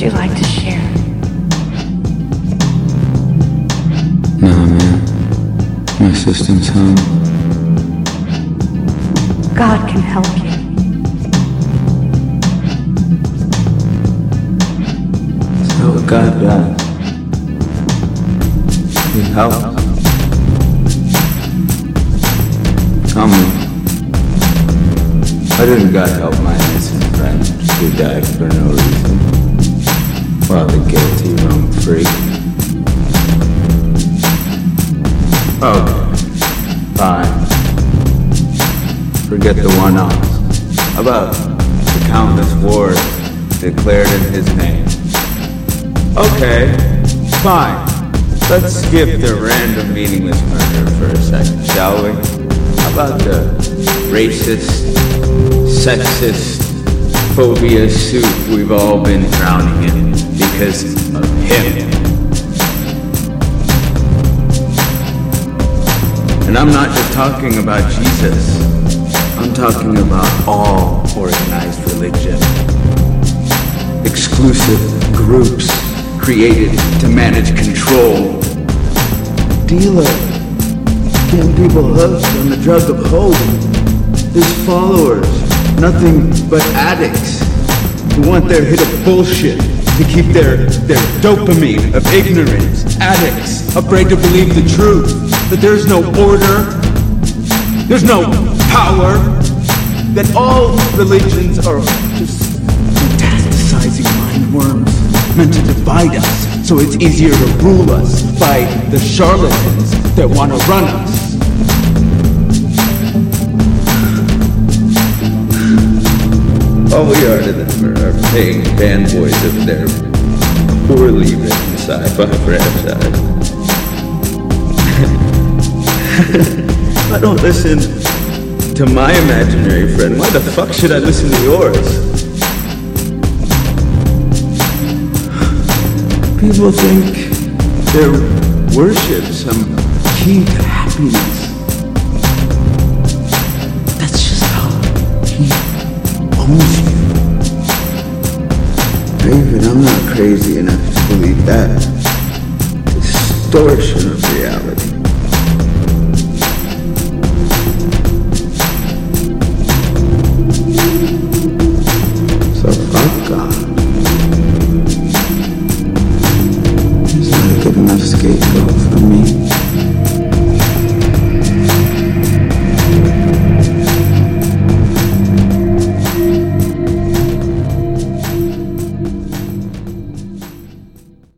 you like to share? Nah, man. My system's home. God can help you. So what God does. He helps. Tell me. Why didn't God help my innocent friend who died for no reason? The guilty roam free. Oh, okay. Fine. Forget the one-offs. How about the countless wars declared in his name? Okay, fine. Let's skip the random meaningless murder for a second, shall we? How about the racist, sexist, phobia soup we've all been drowning in because of him? And I'm not just talking about Jesus. I'm talking about all organized religion. Exclusive groups created to manage control. Dealer. Getting people hooked on the drug of hope. His followers. Nothing but addicts who want their hit of bullshit to keep their, their dopamine of ignorance. Addicts afraid to believe the truth that there's no order, there's no power, that all religions are just metastasizing mind worms meant to divide us so it's easier to rule us by the charlatans that want to run us. All we are to them are, paying fanboys of their poorly written sci-fi franchise. I don't listen to my imaginary friend. Why the fuck should I listen to yours? People think their worship some key to happiness. Crazy enough to believe that. Distortion of reality. So fuck God.